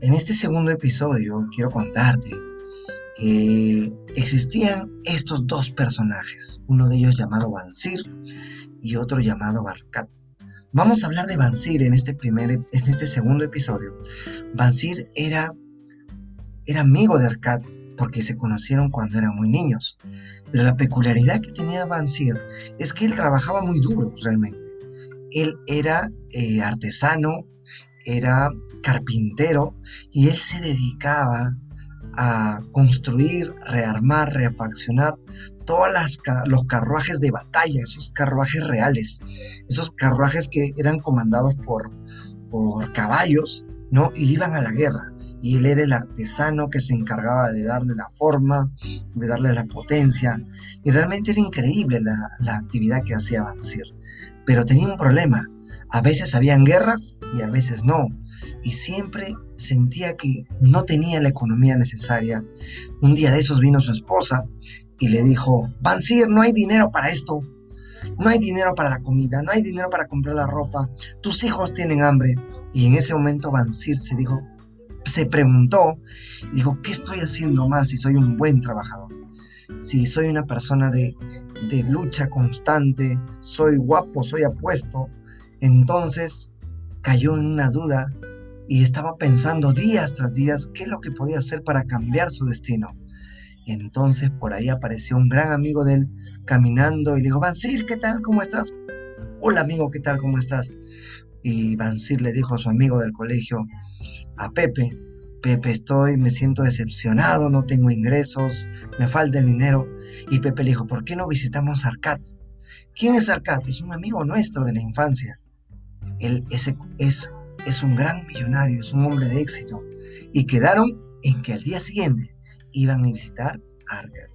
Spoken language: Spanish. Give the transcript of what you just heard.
este segundo episodio quiero contarte que existían estos dos personajes, uno de ellos llamado Bansir y otro llamado Barkat. Vamos a hablar de Bansir en este, primer, en este segundo episodio. Bansir era, era amigo de Arkat porque se conocieron cuando eran muy niños. Pero la peculiaridad que tenía Bansir es que él trabajaba muy duro realmente. Él era eh, artesano, era carpintero y él se dedicaba a construir, rearmar, refaccionar todos los carruajes de batalla, esos carruajes reales, esos carruajes que eran comandados por, por caballos, ¿no? Y iban a la guerra. Y él era el artesano que se encargaba de darle la forma, de darle la potencia. Y realmente era increíble la, la actividad que hacía Bansir. Pero tenía un problema. A veces habían guerras y a veces no y siempre sentía que no tenía la economía necesaria. Un día de esos vino su esposa y le dijo, Bansir, no hay dinero para esto, no hay dinero para la comida, no hay dinero para comprar la ropa, tus hijos tienen hambre. Y en ese momento Bansir se dijo, se preguntó, dijo, ¿qué estoy haciendo mal si soy un buen trabajador? Si soy una persona de, de lucha constante, soy guapo, soy apuesto. Entonces cayó en una duda y estaba pensando días tras días qué es lo que podía hacer para cambiar su destino. Entonces por ahí apareció un gran amigo de él caminando y le dijo, Bansir, ¿qué tal? ¿Cómo estás? Hola amigo, ¿qué tal? ¿Cómo estás? Y Bansir le dijo a su amigo del colegio, a Pepe, Pepe, estoy, me siento decepcionado, no tengo ingresos, me falta el dinero. Y Pepe le dijo, ¿por qué no visitamos Arcat? ¿Quién es Arcat? Es un amigo nuestro de la infancia. Él es, un gran millonario, es un hombre de éxito. Y quedaron en que al día siguiente iban a visitar Argat.